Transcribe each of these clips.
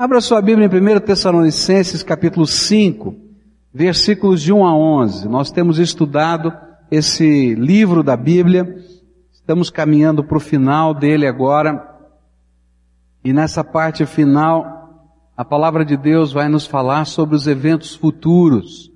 Abra sua Bíblia em 1 Tessalonicenses capítulo 5, versículos de 1 a 11. Nós temos estudado esse livro da Bíblia, estamos caminhando para o final dele agora, e nessa parte final, a palavra de Deus vai nos falar sobre os eventos futuros.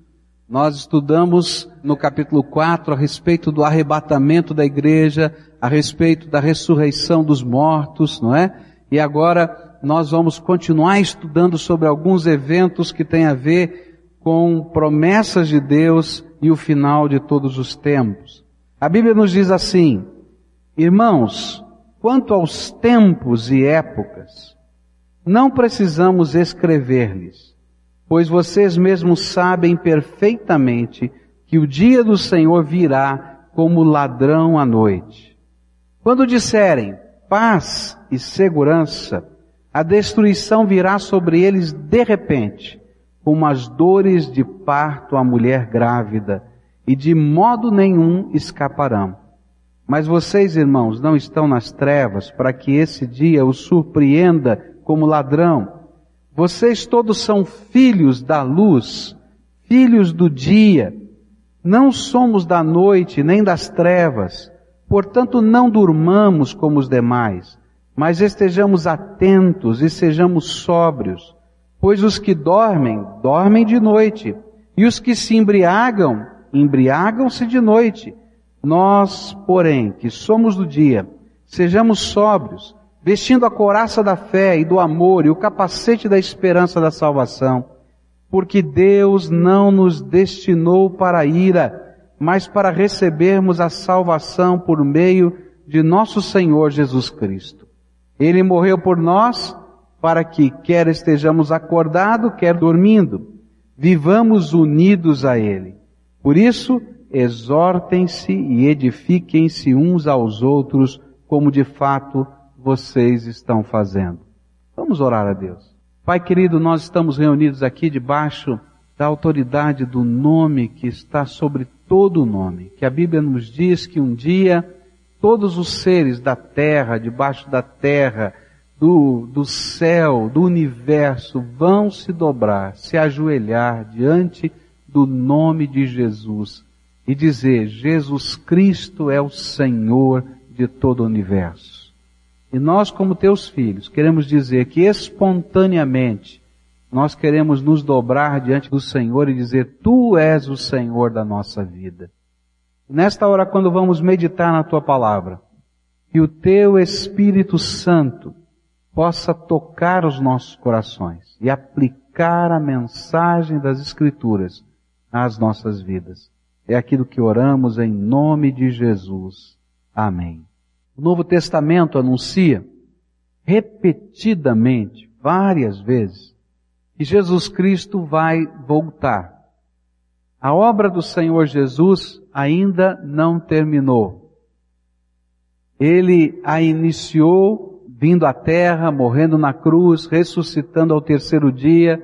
Nós estudamos no capítulo 4 a respeito do arrebatamento da igreja, a respeito da ressurreição dos mortos, não é? E agora nós vamos continuar estudando sobre alguns eventos que têm a ver com promessas de Deus e o final de todos os tempos. A Bíblia nos diz assim, irmãos, quanto aos tempos e épocas, não precisamos escrever-lhes, pois vocês mesmos sabem perfeitamente que o dia do Senhor virá como ladrão à noite. Quando disserem paz e segurança, a destruição virá sobre eles de repente, como as dores de parto à mulher grávida, e de modo nenhum escaparão. Mas vocês, irmãos, não estão nas trevas para que esse dia os surpreenda como ladrão. Vocês todos são filhos da luz, filhos do dia. Não somos da noite nem das trevas. Portanto, não durmamos como os demais, mas estejamos atentos e sejamos sóbrios. Pois os que dormem, dormem de noite, e os que se embriagam, embriagam-se de noite. Nós, porém, que somos do dia, sejamos sóbrios, vestindo a coraça da fé e do amor e o capacete da esperança da salvação, porque Deus não nos destinou para a ira, mas para recebermos a salvação por meio de nosso Senhor Jesus Cristo. Ele morreu por nós, para que, quer estejamos acordados, quer dormindo, vivamos unidos a Ele. Por isso, exortem-se e edifiquem-se uns aos outros, como de fato vocês estão fazendo. Vamos orar a Deus. Pai querido, nós estamos reunidos aqui debaixo da autoridade do nome que está sobre todo o nome, que a Bíblia nos diz que um dia todos os seres da terra, debaixo da terra, do, do céu, do universo, vão se dobrar, se ajoelhar diante do nome de Jesus e dizer: Jesus Cristo é o Senhor de todo o universo. E nós, como teus filhos, queremos dizer que espontaneamente nós queremos nos dobrar diante do Senhor e dizer: Tu és o Senhor da nossa vida. Nesta hora, quando vamos meditar na tua palavra, que o teu Espírito Santo possa tocar os nossos corações e aplicar a mensagem das Escrituras às nossas vidas. É aquilo que oramos em nome de Jesus. Amém. O Novo Testamento anuncia repetidamente, várias vezes, que Jesus Cristo vai voltar. A obra do Senhor Jesus ainda não terminou. Ele a iniciou vindo à terra, morrendo na cruz, ressuscitando ao terceiro dia.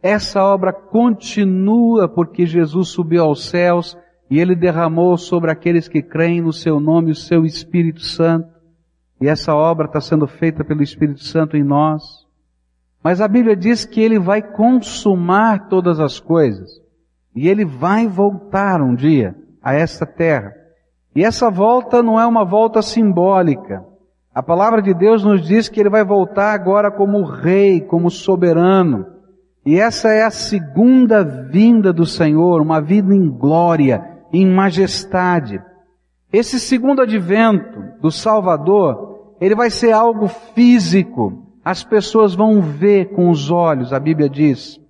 Essa obra continua porque Jesus subiu aos céus e ele derramou sobre aqueles que creem no seu nome o seu Espírito Santo. E essa obra está sendo feita pelo Espírito Santo em nós. Mas a Bíblia diz que ele vai consumar todas as coisas. E ele vai voltar um dia a esta terra. E essa volta não é uma volta simbólica. A palavra de Deus nos diz que ele vai voltar agora como rei, como soberano. E essa é a segunda vinda do Senhor, uma vida em glória, em majestade. Esse segundo advento do Salvador, ele vai ser algo físico. As pessoas vão ver com os olhos, a Bíblia diz.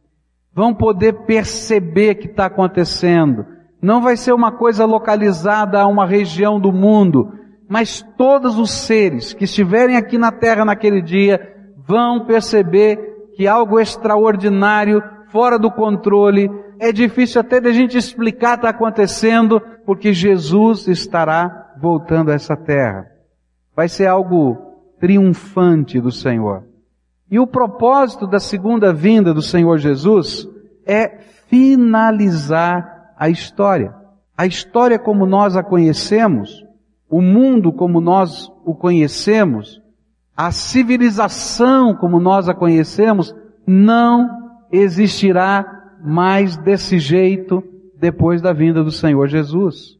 Vão poder perceber que está acontecendo. Não vai ser uma coisa localizada a uma região do mundo, mas todos os seres que estiverem aqui na terra naquele dia vão perceber que algo extraordinário, fora do controle, é difícil até de a gente explicar está acontecendo, porque Jesus estará voltando a essa terra. Vai ser algo triunfante do Senhor. E o propósito da segunda vinda do Senhor Jesus é finalizar a história. A história como nós a conhecemos o mundo como nós o conhecemos A civilização como nós a conhecemos não existirá mais desse jeito depois da vinda do Senhor Jesus.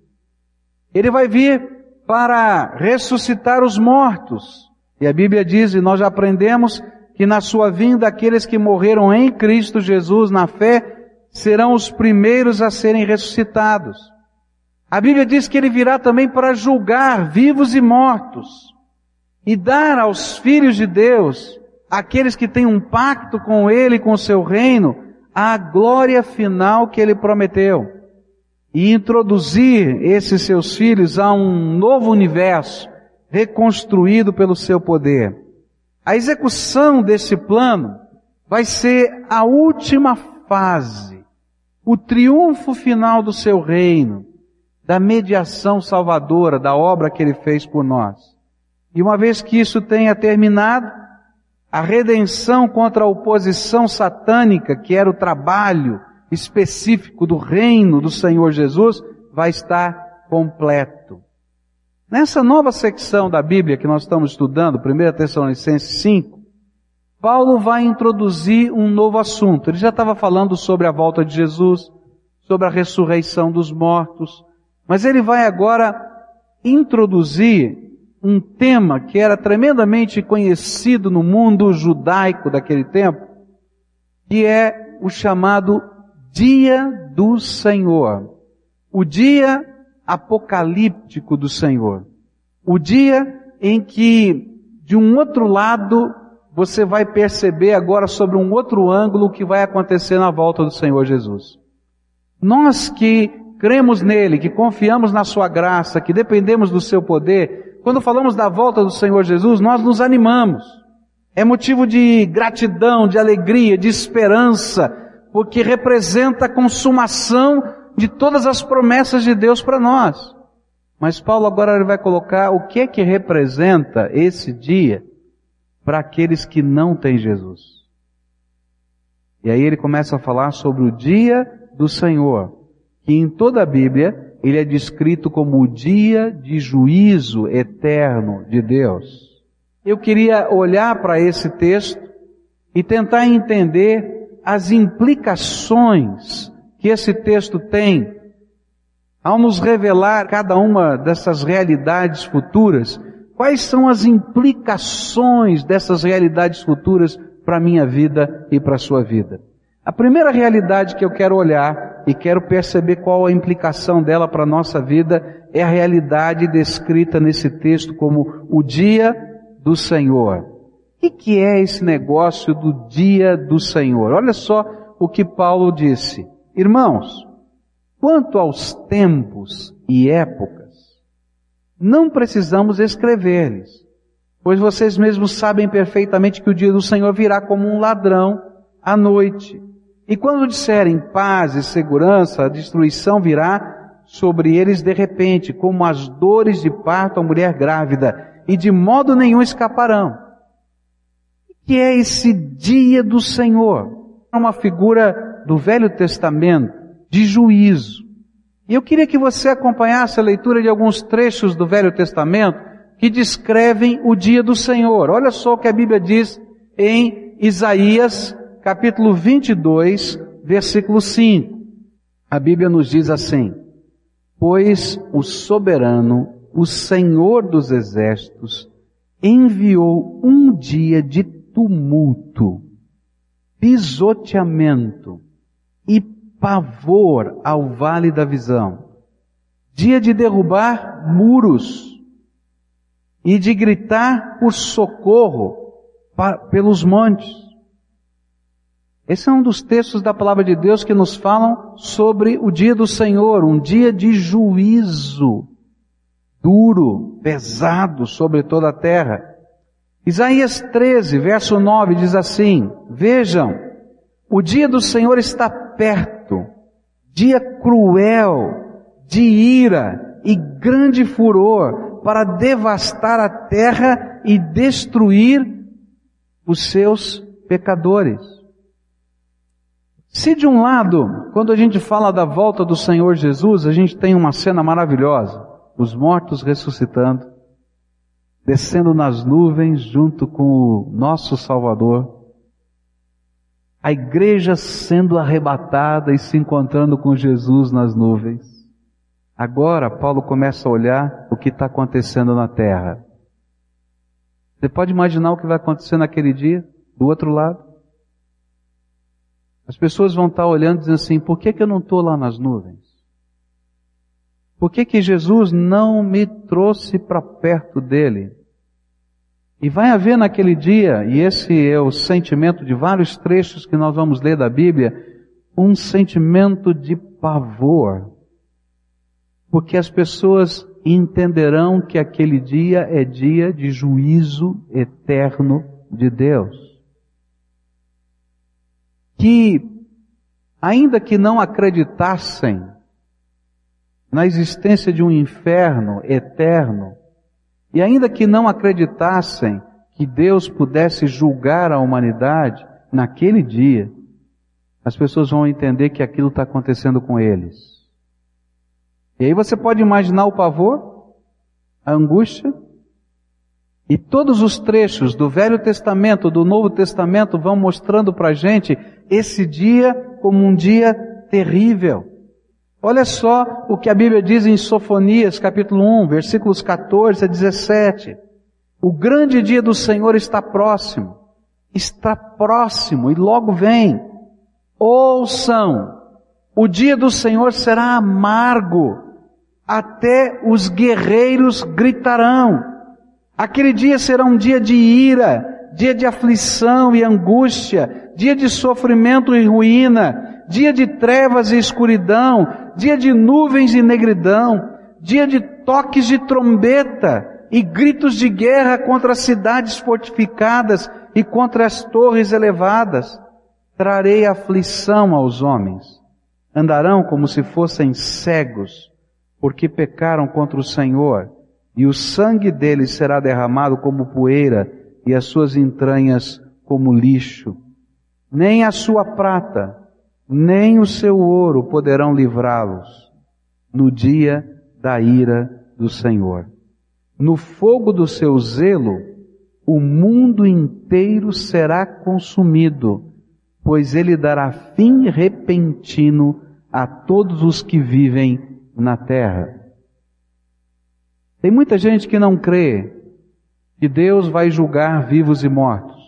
Ele vai vir para ressuscitar os mortos. E a Bíblia diz, e nós já aprendemos, que na sua vinda aqueles que morreram em Cristo Jesus na fé serão os primeiros a serem ressuscitados. A Bíblia diz que ele virá também para julgar vivos e mortos e dar aos filhos de Deus, aqueles que têm um pacto com ele com o seu reino, a glória final que ele prometeu e introduzir esses seus filhos a um novo universo reconstruído pelo seu poder. A execução desse plano vai ser a última fase, o triunfo final do seu reino, da mediação salvadora, da obra que ele fez por nós. E uma vez que isso tenha terminado, a redenção contra a oposição satânica, que era o trabalho específico do reino do Senhor Jesus, vai estar completo. Nessa nova secção da Bíblia que nós estamos estudando, 1 Tessalonicenses 5, Paulo vai introduzir um novo assunto. Ele já estava falando sobre a volta de Jesus, sobre a ressurreição dos mortos, mas ele vai agora introduzir um tema que era tremendamente conhecido no mundo judaico daquele tempo, que é o chamado dia do Senhor. O dia apocalíptico do Senhor. O dia em que, de um outro lado, você vai perceber agora sobre um outro ângulo o que vai acontecer na volta do Senhor Jesus. Nós que cremos nele, que confiamos na sua graça, que dependemos do seu poder, quando falamos da volta do Senhor Jesus, nós nos animamos. É motivo de gratidão, de alegria, de esperança, porque representa a consumação de todas as promessas de Deus para nós. Mas Paulo agora ele vai colocar o que é que representa esse dia para aqueles que não têm Jesus. E aí ele começa a falar sobre o dia do Senhor, que em toda a Bíblia ele é descrito como o dia de juízo eterno de Deus. Eu queria olhar para esse texto e tentar entender as implicações que esse texto tem ao nos revelar cada uma dessas realidades futuras, quais são as implicações dessas realidades futuras para a minha vida e para a sua vida. A primeira realidade que eu quero olhar e quero perceber qual a implicação dela para a nossa vida é a realidade descrita nesse texto como o dia do Senhor. O que é esse negócio do dia do Senhor? Olha só o que Paulo disse. Irmãos, quanto aos tempos e épocas, não precisamos escrever-lhes, pois vocês mesmos sabem perfeitamente que o dia do Senhor virá como um ladrão à noite. E quando disserem paz e segurança, a destruição virá sobre eles de repente, como as dores de parto à mulher grávida, e de modo nenhum escaparão que é esse dia do Senhor? É uma figura do Velho Testamento de juízo. E eu queria que você acompanhasse a leitura de alguns trechos do Velho Testamento que descrevem o dia do Senhor. Olha só o que a Bíblia diz em Isaías, capítulo 22, versículo 5. A Bíblia nos diz assim: Pois o soberano, o Senhor dos exércitos, enviou um dia de tumulto, pisoteamento pavor ao vale da visão. Dia de derrubar muros e de gritar por socorro para, pelos montes. Esse é um dos textos da palavra de Deus que nos falam sobre o dia do Senhor, um dia de juízo duro, pesado sobre toda a terra. Isaías 13, verso 9 diz assim: Vejam, o dia do Senhor está perto, dia cruel, de ira e grande furor, para devastar a terra e destruir os seus pecadores. Se de um lado, quando a gente fala da volta do Senhor Jesus, a gente tem uma cena maravilhosa, os mortos ressuscitando, descendo nas nuvens junto com o nosso Salvador, a igreja sendo arrebatada e se encontrando com Jesus nas nuvens. Agora, Paulo começa a olhar o que está acontecendo na terra. Você pode imaginar o que vai acontecer naquele dia, do outro lado? As pessoas vão estar olhando e dizendo assim, por que, que eu não estou lá nas nuvens? Por que, que Jesus não me trouxe para perto dele? E vai haver naquele dia, e esse é o sentimento de vários trechos que nós vamos ler da Bíblia, um sentimento de pavor. Porque as pessoas entenderão que aquele dia é dia de juízo eterno de Deus. Que, ainda que não acreditassem na existência de um inferno eterno, e ainda que não acreditassem que Deus pudesse julgar a humanidade naquele dia, as pessoas vão entender que aquilo está acontecendo com eles. E aí você pode imaginar o pavor, a angústia, e todos os trechos do Velho Testamento, do Novo Testamento vão mostrando para a gente esse dia como um dia terrível. Olha só o que a Bíblia diz em Sofonias, capítulo 1, versículos 14 a 17. O grande dia do Senhor está próximo. Está próximo e logo vem. Ouçam, o dia do Senhor será amargo. Até os guerreiros gritarão. Aquele dia será um dia de ira, dia de aflição e angústia, dia de sofrimento e ruína, dia de trevas e escuridão, dia de nuvens e negridão, dia de toques de trombeta e gritos de guerra contra as cidades fortificadas e contra as torres elevadas. Trarei aflição aos homens. Andarão como se fossem cegos, porque pecaram contra o Senhor, e o sangue deles será derramado como poeira, e as suas entranhas como lixo. Nem a sua prata, nem o seu ouro poderão livrá-los no dia da ira do Senhor. No fogo do seu zelo, o mundo inteiro será consumido, pois ele dará fim repentino a todos os que vivem na terra. Tem muita gente que não crê que Deus vai julgar vivos e mortos.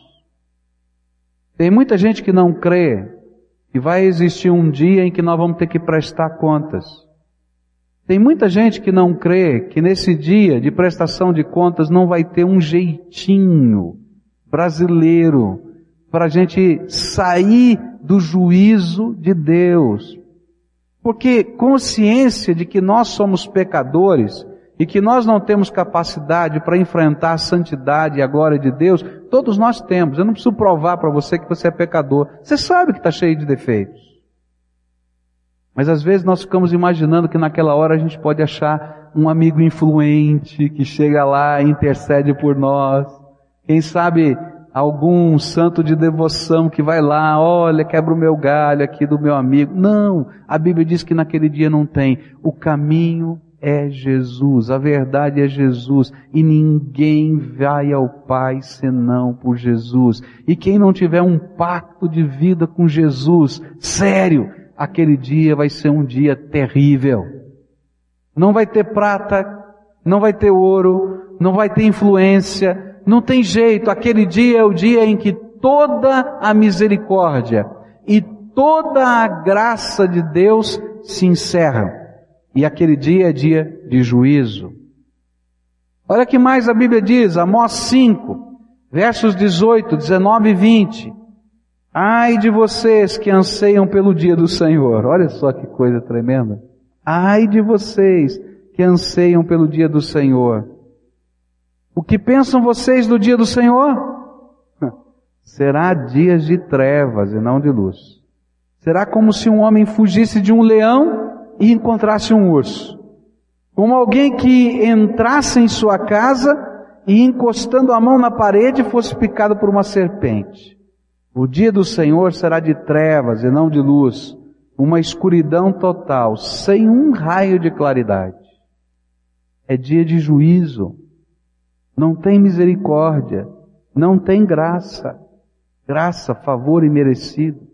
Tem muita gente que não crê e vai existir um dia em que nós vamos ter que prestar contas. Tem muita gente que não crê que nesse dia de prestação de contas não vai ter um jeitinho brasileiro para a gente sair do juízo de Deus. Porque consciência de que nós somos pecadores e que nós não temos capacidade para enfrentar a santidade e a glória de Deus, todos nós temos. Eu não preciso provar para você que você é pecador. Você sabe que está cheio de defeitos. Mas às vezes nós ficamos imaginando que naquela hora a gente pode achar um amigo influente que chega lá e intercede por nós. Quem sabe algum santo de devoção que vai lá, olha, quebra o meu galho aqui do meu amigo. Não, a Bíblia diz que naquele dia não tem. O caminho é Jesus, a verdade é Jesus, e ninguém vai ao Pai senão por Jesus. E quem não tiver um pacto de vida com Jesus, sério, aquele dia vai ser um dia terrível. Não vai ter prata, não vai ter ouro, não vai ter influência, não tem jeito. Aquele dia é o dia em que toda a misericórdia e toda a graça de Deus se encerram. E aquele dia é dia de juízo. Olha que mais a Bíblia diz, Amós 5, versos 18, 19 e 20. Ai de vocês que anseiam pelo dia do Senhor. Olha só que coisa tremenda. Ai de vocês que anseiam pelo dia do Senhor. O que pensam vocês do dia do Senhor? Será dias de trevas e não de luz. Será como se um homem fugisse de um leão e encontrasse um urso. Como alguém que entrasse em sua casa e encostando a mão na parede fosse picado por uma serpente. O dia do Senhor será de trevas e não de luz, uma escuridão total, sem um raio de claridade. É dia de juízo. não tem misericórdia, não tem graça. Graça, favor e merecido.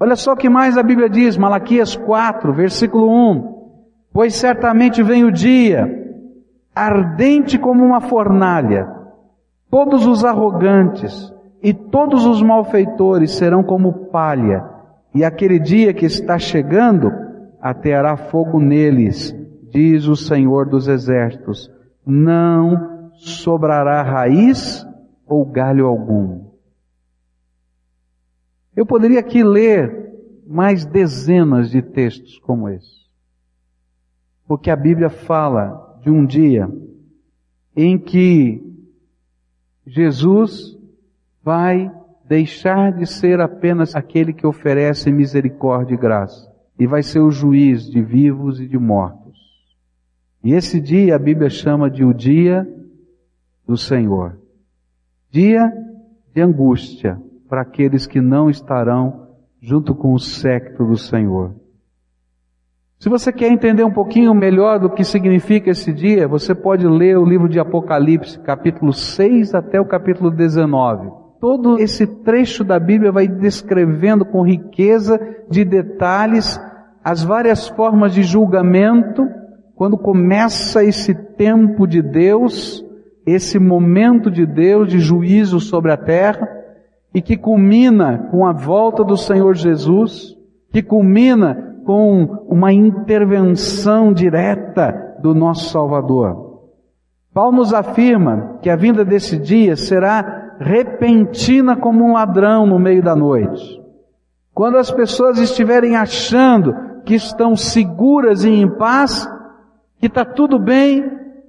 Olha só o que mais a Bíblia diz, Malaquias 4, versículo 1. Pois certamente vem o dia, ardente como uma fornalha, todos os arrogantes e todos os malfeitores serão como palha, e aquele dia que está chegando, ateará fogo neles, diz o Senhor dos Exércitos. Não sobrará raiz ou galho algum. Eu poderia aqui ler mais dezenas de textos como esse. Porque a Bíblia fala de um dia em que Jesus vai deixar de ser apenas aquele que oferece misericórdia e graça e vai ser o juiz de vivos e de mortos. E esse dia a Bíblia chama de o dia do Senhor. Dia de angústia para aqueles que não estarão junto com o séquito do Senhor. Se você quer entender um pouquinho melhor do que significa esse dia, você pode ler o livro de Apocalipse, capítulo 6 até o capítulo 19. Todo esse trecho da Bíblia vai descrevendo com riqueza de detalhes as várias formas de julgamento, quando começa esse tempo de Deus, esse momento de Deus de juízo sobre a terra, e que culmina com a volta do Senhor Jesus, que culmina com uma intervenção direta do nosso Salvador. Paulo nos afirma que a vinda desse dia será repentina como um ladrão no meio da noite. Quando as pessoas estiverem achando que estão seguras e em paz, que está tudo bem,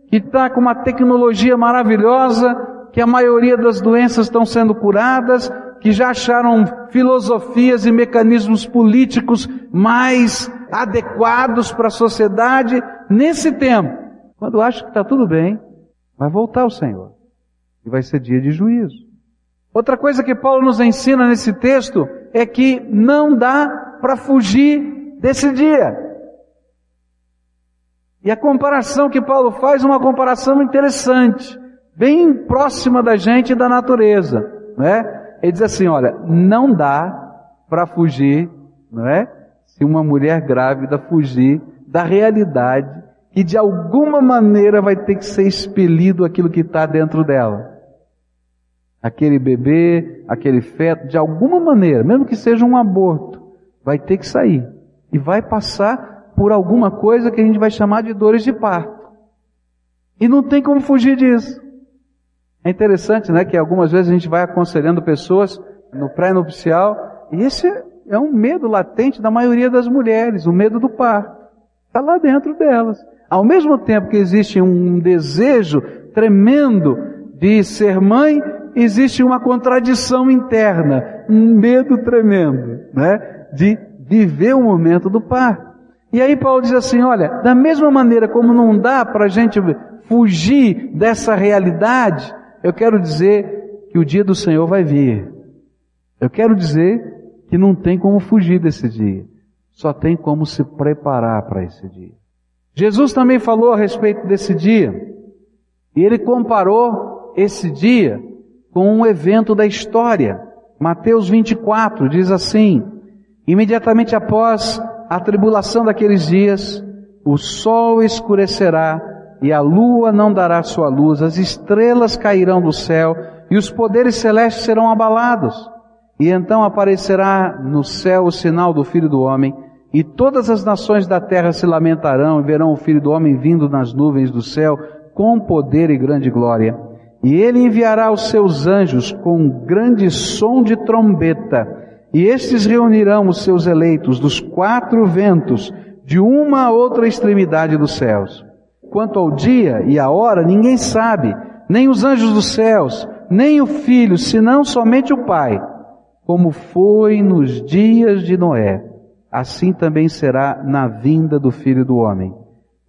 que está com uma tecnologia maravilhosa, que a maioria das doenças estão sendo curadas, que já acharam filosofias e mecanismos políticos mais adequados para a sociedade, nesse tempo, quando acha que está tudo bem, vai voltar o Senhor. E vai ser dia de juízo. Outra coisa que Paulo nos ensina nesse texto é que não dá para fugir desse dia. E a comparação que Paulo faz é uma comparação interessante bem próxima da gente e da natureza, não é? Ele diz assim, olha, não dá para fugir, não é? Se uma mulher grávida fugir da realidade que de alguma maneira vai ter que ser expelido aquilo que está dentro dela. Aquele bebê, aquele feto, de alguma maneira, mesmo que seja um aborto, vai ter que sair. E vai passar por alguma coisa que a gente vai chamar de dores de parto. E não tem como fugir disso. É interessante, né, que algumas vezes a gente vai aconselhando pessoas no pré-nupcial, e esse é um medo latente da maioria das mulheres, o medo do parto. Está lá dentro delas. Ao mesmo tempo que existe um desejo tremendo de ser mãe, existe uma contradição interna, um medo tremendo, né, de viver o momento do parto. E aí Paulo diz assim, olha, da mesma maneira como não dá para a gente fugir dessa realidade, eu quero dizer que o dia do Senhor vai vir. Eu quero dizer que não tem como fugir desse dia. Só tem como se preparar para esse dia. Jesus também falou a respeito desse dia. E ele comparou esse dia com um evento da história. Mateus 24 diz assim: Imediatamente após a tribulação daqueles dias, o sol escurecerá e a lua não dará sua luz, as estrelas cairão do céu e os poderes celestes serão abalados. E então aparecerá no céu o sinal do Filho do Homem, e todas as nações da terra se lamentarão e verão o Filho do Homem vindo nas nuvens do céu com poder e grande glória. E ele enviará os seus anjos com grande som de trombeta, e estes reunirão os seus eleitos dos quatro ventos, de uma a outra extremidade dos céus. Quanto ao dia e a hora, ninguém sabe, nem os anjos dos céus, nem o filho, senão somente o Pai. Como foi nos dias de Noé, assim também será na vinda do filho do homem.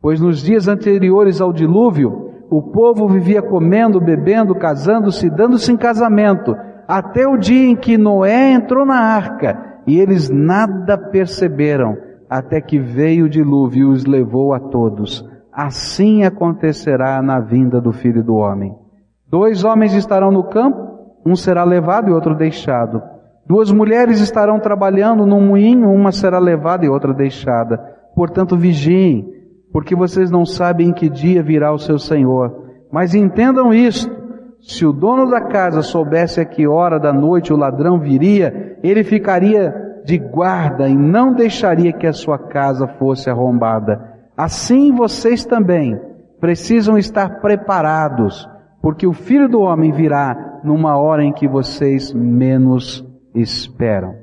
Pois nos dias anteriores ao dilúvio, o povo vivia comendo, bebendo, casando-se, dando-se em casamento, até o dia em que Noé entrou na arca, e eles nada perceberam, até que veio o dilúvio e os levou a todos. Assim acontecerá na vinda do Filho do Homem. Dois homens estarão no campo, um será levado e outro deixado. Duas mulheres estarão trabalhando num moinho, uma será levada e outra deixada. Portanto, vigiem, porque vocês não sabem em que dia virá o seu Senhor. Mas entendam isto: se o dono da casa soubesse a que hora da noite o ladrão viria, ele ficaria de guarda e não deixaria que a sua casa fosse arrombada. Assim vocês também precisam estar preparados, porque o filho do homem virá numa hora em que vocês menos esperam.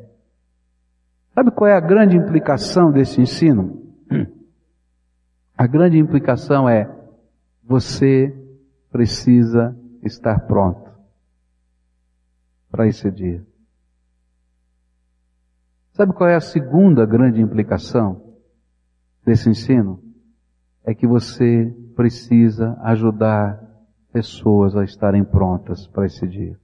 Sabe qual é a grande implicação desse ensino? A grande implicação é você precisa estar pronto para esse dia. Sabe qual é a segunda grande implicação desse ensino? É que você precisa ajudar pessoas a estarem prontas para esse dia.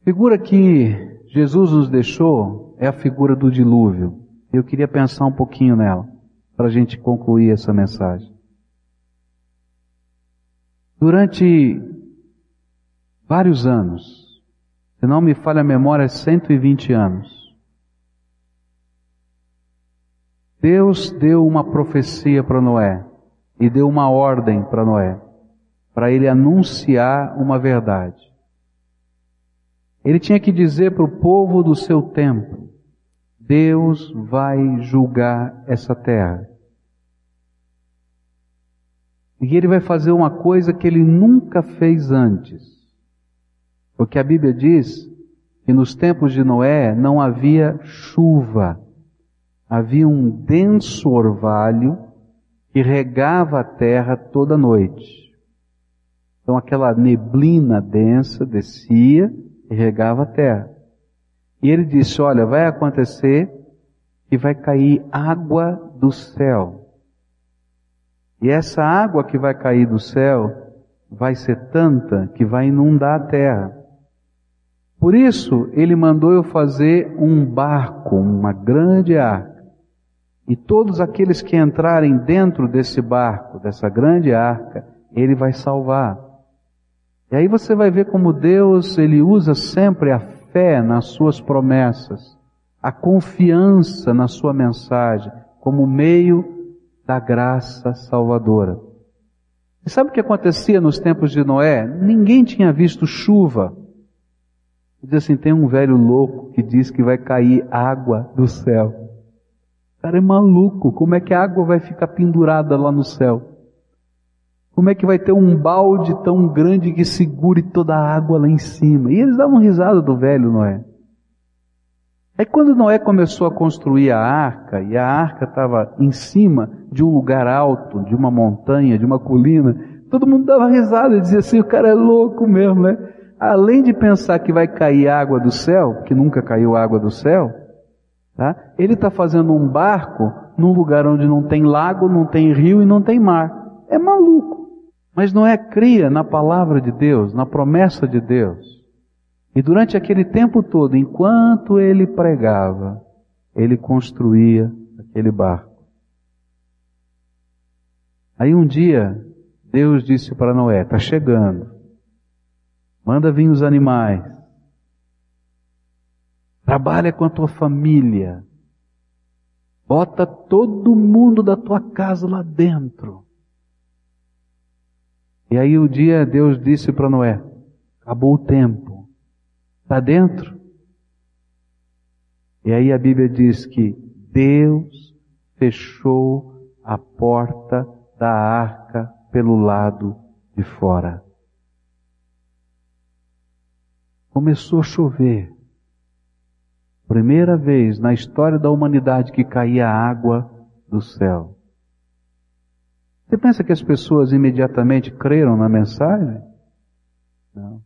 A figura que Jesus nos deixou é a figura do dilúvio. Eu queria pensar um pouquinho nela para a gente concluir essa mensagem. Durante vários anos, se não me falha a memória, 120 anos, Deus deu uma profecia para Noé e deu uma ordem para Noé, para ele anunciar uma verdade. Ele tinha que dizer para o povo do seu tempo: Deus vai julgar essa terra. E ele vai fazer uma coisa que ele nunca fez antes. Porque a Bíblia diz que nos tempos de Noé não havia chuva. Havia um denso orvalho que regava a terra toda noite. Então aquela neblina densa descia e regava a terra. E ele disse: Olha, vai acontecer que vai cair água do céu. E essa água que vai cair do céu vai ser tanta que vai inundar a terra. Por isso, ele mandou eu fazer um barco, uma grande arca. E todos aqueles que entrarem dentro desse barco, dessa grande arca, ele vai salvar. E aí você vai ver como Deus, ele usa sempre a fé nas suas promessas, a confiança na sua mensagem, como meio da graça salvadora. E sabe o que acontecia nos tempos de Noé? Ninguém tinha visto chuva. Diz assim, tem um velho louco que diz que vai cair água do céu. O cara é maluco. Como é que a água vai ficar pendurada lá no céu? Como é que vai ter um balde tão grande que segure toda a água lá em cima? E eles davam risada do velho Noé. Aí quando Noé começou a construir a arca, e a arca estava em cima de um lugar alto, de uma montanha, de uma colina, todo mundo dava risada e dizia assim, o cara é louco mesmo, né? Além de pensar que vai cair água do céu, que nunca caiu água do céu, tá? ele está fazendo um barco num lugar onde não tem lago, não tem rio e não tem mar. É maluco. Mas Noé cria na palavra de Deus, na promessa de Deus. E durante aquele tempo todo, enquanto ele pregava, ele construía aquele barco. Aí um dia, Deus disse para Noé: Está chegando, manda vir os animais, trabalha com a tua família, bota todo mundo da tua casa lá dentro. E aí o dia Deus disse para Noé: Acabou o tempo. Está dentro? E aí a Bíblia diz que Deus fechou a porta da arca pelo lado de fora. Começou a chover. Primeira vez na história da humanidade que caía água do céu. Você pensa que as pessoas imediatamente creram na mensagem? Não.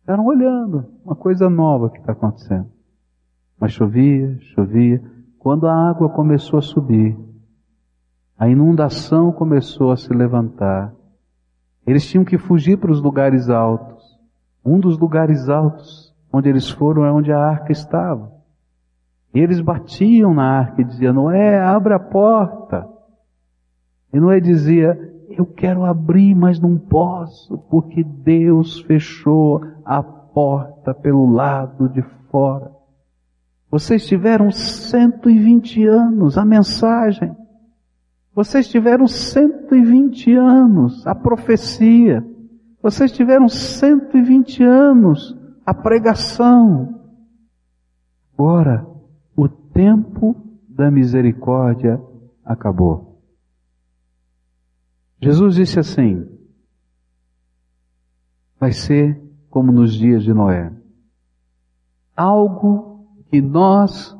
Ficaram olhando, uma coisa nova que está acontecendo. Mas chovia, chovia. Quando a água começou a subir, a inundação começou a se levantar. Eles tinham que fugir para os lugares altos. Um dos lugares altos onde eles foram é onde a arca estava. E eles batiam na arca e diziam, Noé, abre a porta. E Noé dizia: Eu quero abrir, mas não posso, porque Deus fechou a porta pelo lado de fora. Vocês tiveram 120 anos, a mensagem. Vocês tiveram 120 anos, a profecia. Vocês tiveram 120 anos, a pregação. Agora, o tempo da misericórdia acabou. Jesus disse assim: vai ser como nos dias de Noé. Algo que nós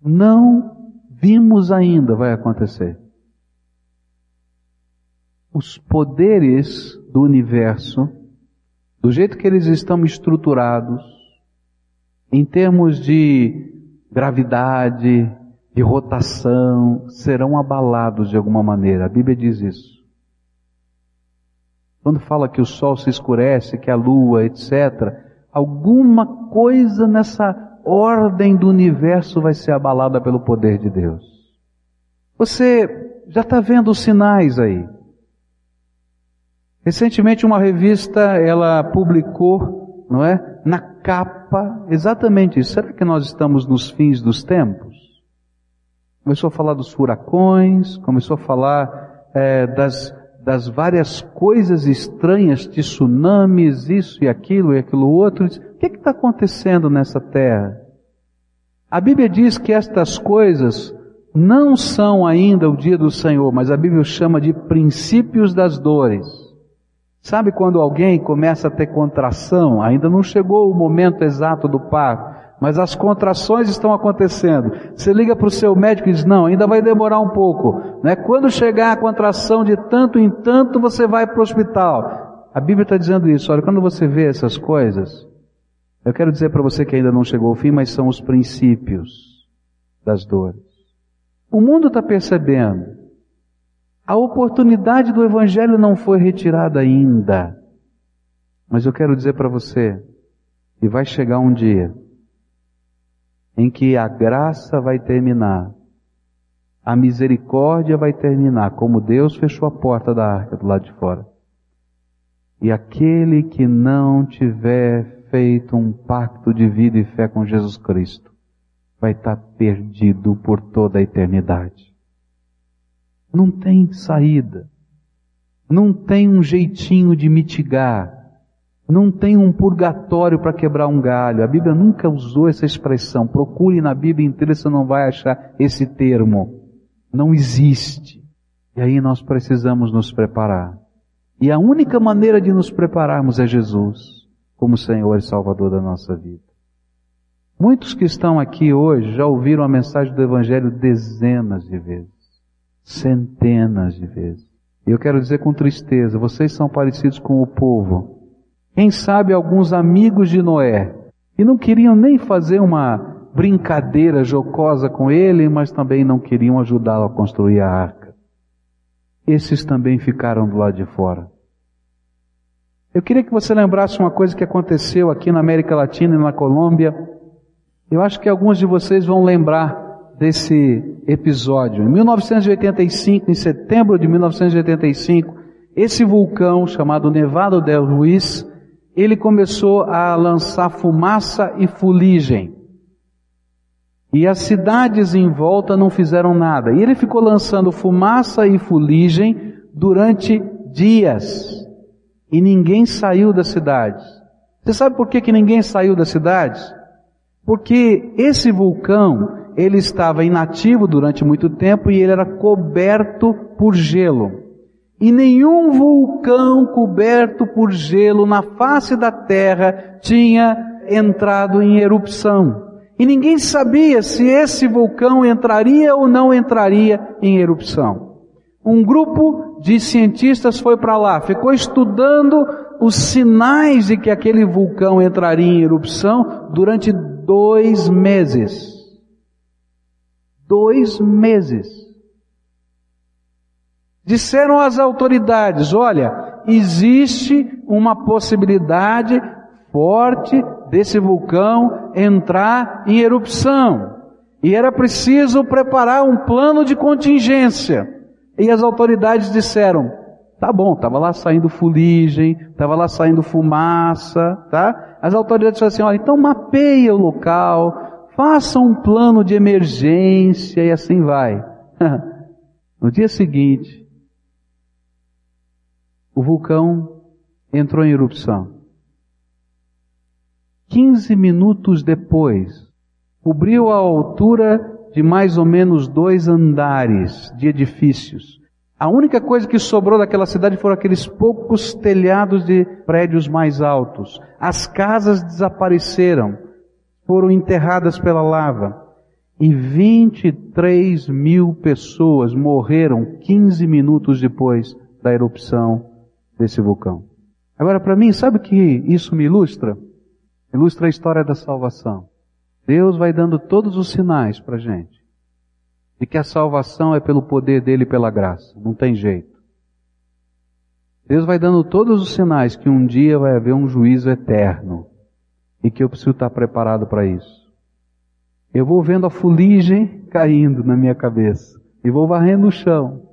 não vimos ainda vai acontecer. Os poderes do universo, do jeito que eles estão estruturados, em termos de gravidade, de rotação, serão abalados de alguma maneira. A Bíblia diz isso. Quando fala que o sol se escurece, que a lua, etc., alguma coisa nessa ordem do universo vai ser abalada pelo poder de Deus. Você já está vendo os sinais aí. Recentemente uma revista, ela publicou, não é? Na capa, exatamente isso. Será que nós estamos nos fins dos tempos? Começou a falar dos furacões, começou a falar é, das, das várias coisas estranhas, tsunamis, isso e aquilo e aquilo outro. O que está acontecendo nessa terra? A Bíblia diz que estas coisas não são ainda o dia do Senhor, mas a Bíblia chama de princípios das dores. Sabe quando alguém começa a ter contração? Ainda não chegou o momento exato do parto, mas as contrações estão acontecendo. Você liga para o seu médico e diz: Não, ainda vai demorar um pouco. Né? Quando chegar a contração de tanto em tanto, você vai para o hospital. A Bíblia está dizendo isso. Olha, quando você vê essas coisas, eu quero dizer para você que ainda não chegou ao fim, mas são os princípios das dores. O mundo está percebendo a oportunidade do Evangelho não foi retirada ainda. Mas eu quero dizer para você que vai chegar um dia em que a graça vai terminar, a misericórdia vai terminar, como Deus fechou a porta da arca do lado de fora. E aquele que não tiver feito um pacto de vida e fé com Jesus Cristo vai estar perdido por toda a eternidade. Não tem saída. Não tem um jeitinho de mitigar. Não tem um purgatório para quebrar um galho. A Bíblia nunca usou essa expressão. Procure na Bíblia inteira, você não vai achar esse termo. Não existe. E aí nós precisamos nos preparar. E a única maneira de nos prepararmos é Jesus, como Senhor e Salvador da nossa vida. Muitos que estão aqui hoje já ouviram a mensagem do Evangelho dezenas de vezes centenas de vezes. E eu quero dizer com tristeza, vocês são parecidos com o povo. Quem sabe alguns amigos de Noé, que não queriam nem fazer uma brincadeira jocosa com ele, mas também não queriam ajudá-lo a construir a arca. Esses também ficaram do lado de fora. Eu queria que você lembrasse uma coisa que aconteceu aqui na América Latina e na Colômbia. Eu acho que alguns de vocês vão lembrar desse episódio. Em 1985, em setembro de 1985, esse vulcão chamado Nevado del Ruiz, ele começou a lançar fumaça e fuligem. E as cidades em volta não fizeram nada. E ele ficou lançando fumaça e fuligem durante dias. E ninguém saiu das cidades. Você sabe por que, que ninguém saiu das cidades? Porque esse vulcão, ele estava inativo durante muito tempo e ele era coberto por gelo. E nenhum vulcão coberto por gelo na face da terra tinha entrado em erupção. E ninguém sabia se esse vulcão entraria ou não entraria em erupção. Um grupo de cientistas foi para lá, ficou estudando os sinais de que aquele vulcão entraria em erupção durante dois meses dois meses. Disseram às autoridades: olha, existe uma possibilidade forte desse vulcão entrar em erupção. E era preciso preparar um plano de contingência. E as autoridades disseram, tá bom, estava lá saindo fuligem, estava lá saindo fumaça, tá? As autoridades disseram assim, olha, então mapeia o local, faça um plano de emergência e assim vai. No dia seguinte, o vulcão entrou em erupção. 15 minutos depois, cobriu a altura de mais ou menos dois andares de edifícios. A única coisa que sobrou daquela cidade foram aqueles poucos telhados de prédios mais altos. As casas desapareceram, foram enterradas pela lava. E 23 mil pessoas morreram 15 minutos depois da erupção desse vulcão. Agora, para mim, sabe o que isso me ilustra? Ilustra a história da salvação. Deus vai dando todos os sinais para gente de que a salvação é pelo poder dele e pela graça. Não tem jeito. Deus vai dando todos os sinais que um dia vai haver um juízo eterno e que eu preciso estar preparado para isso. Eu vou vendo a fuligem caindo na minha cabeça e vou varrendo o chão,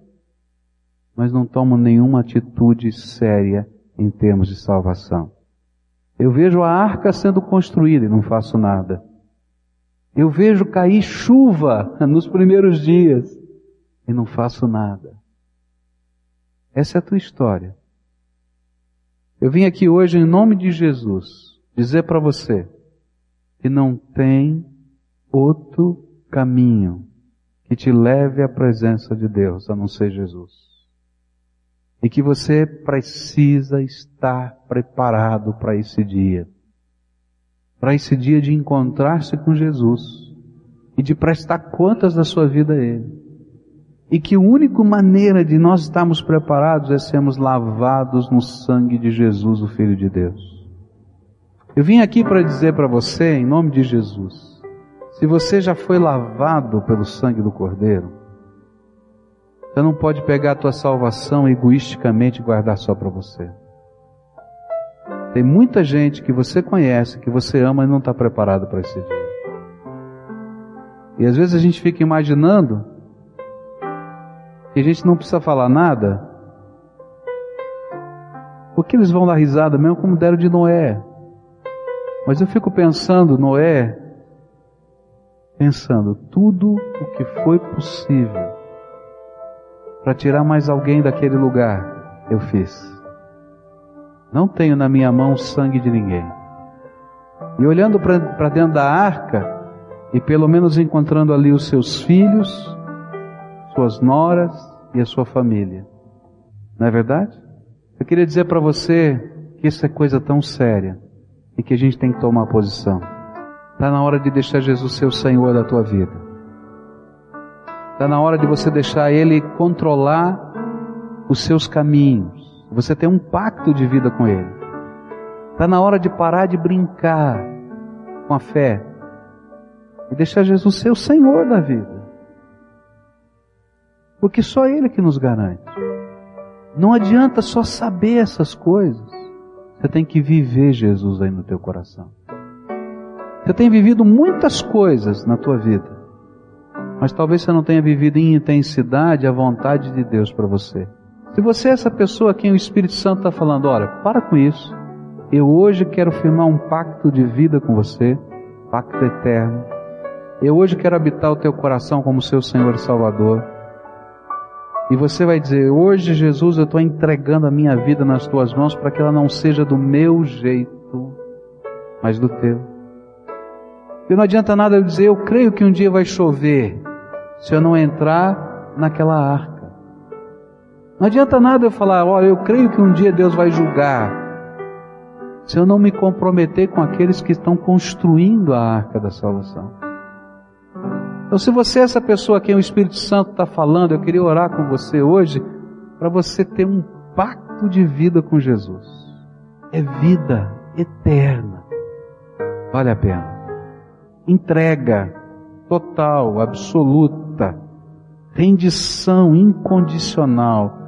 mas não tomo nenhuma atitude séria em termos de salvação. Eu vejo a arca sendo construída e não faço nada. Eu vejo cair chuva nos primeiros dias e não faço nada. Essa é a tua história. Eu vim aqui hoje em nome de Jesus dizer para você que não tem outro caminho que te leve à presença de Deus a não ser Jesus. E que você precisa estar preparado para esse dia para esse dia de encontrar-se com Jesus e de prestar contas da sua vida a Ele. E que a única maneira de nós estarmos preparados é sermos lavados no sangue de Jesus, o Filho de Deus. Eu vim aqui para dizer para você, em nome de Jesus, se você já foi lavado pelo sangue do Cordeiro, você não pode pegar a tua salvação egoisticamente e guardar só para você. Tem muita gente que você conhece, que você ama e não está preparado para esse dia. E às vezes a gente fica imaginando que a gente não precisa falar nada, porque eles vão dar risada mesmo como deram de Noé. Mas eu fico pensando, Noé, pensando, tudo o que foi possível para tirar mais alguém daquele lugar, eu fiz. Não tenho na minha mão sangue de ninguém. E olhando para dentro da arca, e pelo menos encontrando ali os seus filhos, suas noras e a sua família. Não é verdade? Eu queria dizer para você que isso é coisa tão séria e que a gente tem que tomar posição. Está na hora de deixar Jesus ser o Senhor da tua vida. Está na hora de você deixar Ele controlar os seus caminhos. Você tem um pacto de vida com Ele. Está na hora de parar de brincar com a fé e deixar Jesus ser o Senhor da vida. Porque só Ele que nos garante. Não adianta só saber essas coisas. Você tem que viver Jesus aí no teu coração. Você tem vivido muitas coisas na tua vida, mas talvez você não tenha vivido em intensidade a vontade de Deus para você. Se você é essa pessoa a quem o Espírito Santo está falando, olha, para com isso. Eu hoje quero firmar um pacto de vida com você, pacto eterno. Eu hoje quero habitar o teu coração como seu Senhor e Salvador. E você vai dizer: Hoje, Jesus, eu estou entregando a minha vida nas tuas mãos para que ela não seja do meu jeito, mas do teu. E não adianta nada eu dizer: Eu creio que um dia vai chover, se eu não entrar naquela arca. Não adianta nada eu falar, olha, eu creio que um dia Deus vai julgar, se eu não me comprometer com aqueles que estão construindo a arca da salvação. Então, se você é essa pessoa a quem o Espírito Santo está falando, eu queria orar com você hoje para você ter um pacto de vida com Jesus. É vida eterna. Vale a pena. Entrega total, absoluta, rendição incondicional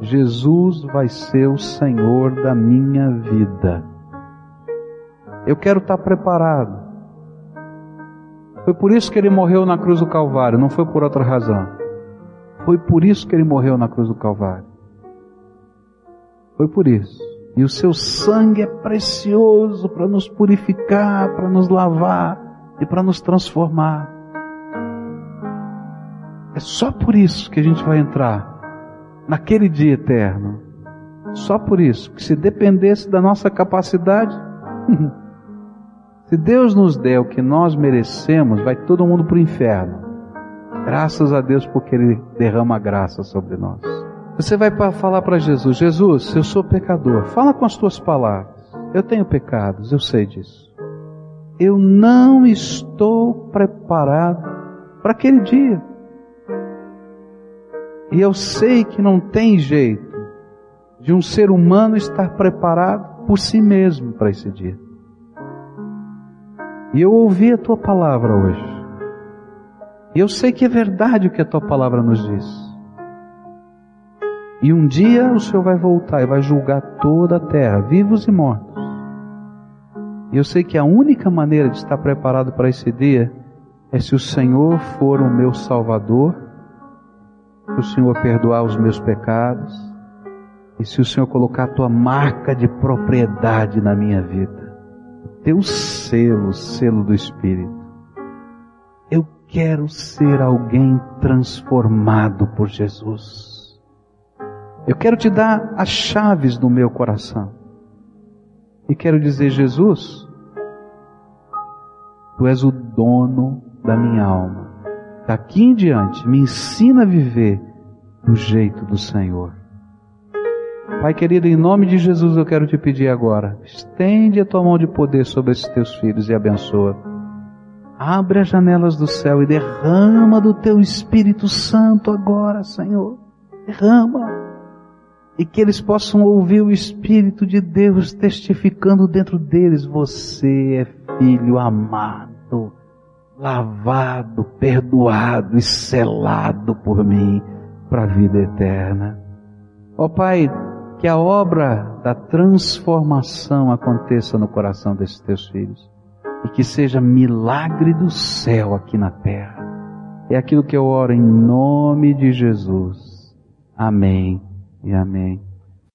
Jesus vai ser o Senhor da minha vida. Eu quero estar preparado. Foi por isso que ele morreu na cruz do Calvário, não foi por outra razão. Foi por isso que ele morreu na cruz do Calvário. Foi por isso. E o seu sangue é precioso para nos purificar, para nos lavar e para nos transformar. É só por isso que a gente vai entrar naquele dia eterno. Só por isso, que se dependesse da nossa capacidade, se Deus nos der o que nós merecemos, vai todo mundo para o inferno. Graças a Deus porque Ele derrama graça sobre nós. Você vai falar para Jesus: Jesus, eu sou pecador. Fala com as tuas palavras. Eu tenho pecados, eu sei disso. Eu não estou preparado para aquele dia. E eu sei que não tem jeito de um ser humano estar preparado por si mesmo para esse dia. E eu ouvi a tua palavra hoje. E eu sei que é verdade o que a tua palavra nos diz. E um dia o Senhor vai voltar e vai julgar toda a terra, vivos e mortos. E eu sei que a única maneira de estar preparado para esse dia é se o Senhor for o meu Salvador, se o Senhor perdoar os meus pecados, e se o Senhor colocar a tua marca de propriedade na minha vida, teu selo, selo do Espírito. Eu quero ser alguém transformado por Jesus. Eu quero te dar as chaves do meu coração. E quero dizer, Jesus, Tu és o dono da minha alma. Daqui em diante, me ensina a viver do jeito do Senhor. Pai querido, em nome de Jesus eu quero te pedir agora, estende a tua mão de poder sobre esses teus filhos e abençoa. Abre as janelas do céu e derrama do teu Espírito Santo agora, Senhor. Derrama. E que eles possam ouvir o Espírito de Deus testificando dentro deles: Você é filho amado, lavado, perdoado e selado por mim para a vida eterna. Ó oh, Pai, que a obra da transformação aconteça no coração desses teus filhos e que seja milagre do céu aqui na terra. É aquilo que eu oro em nome de Jesus. Amém e amém.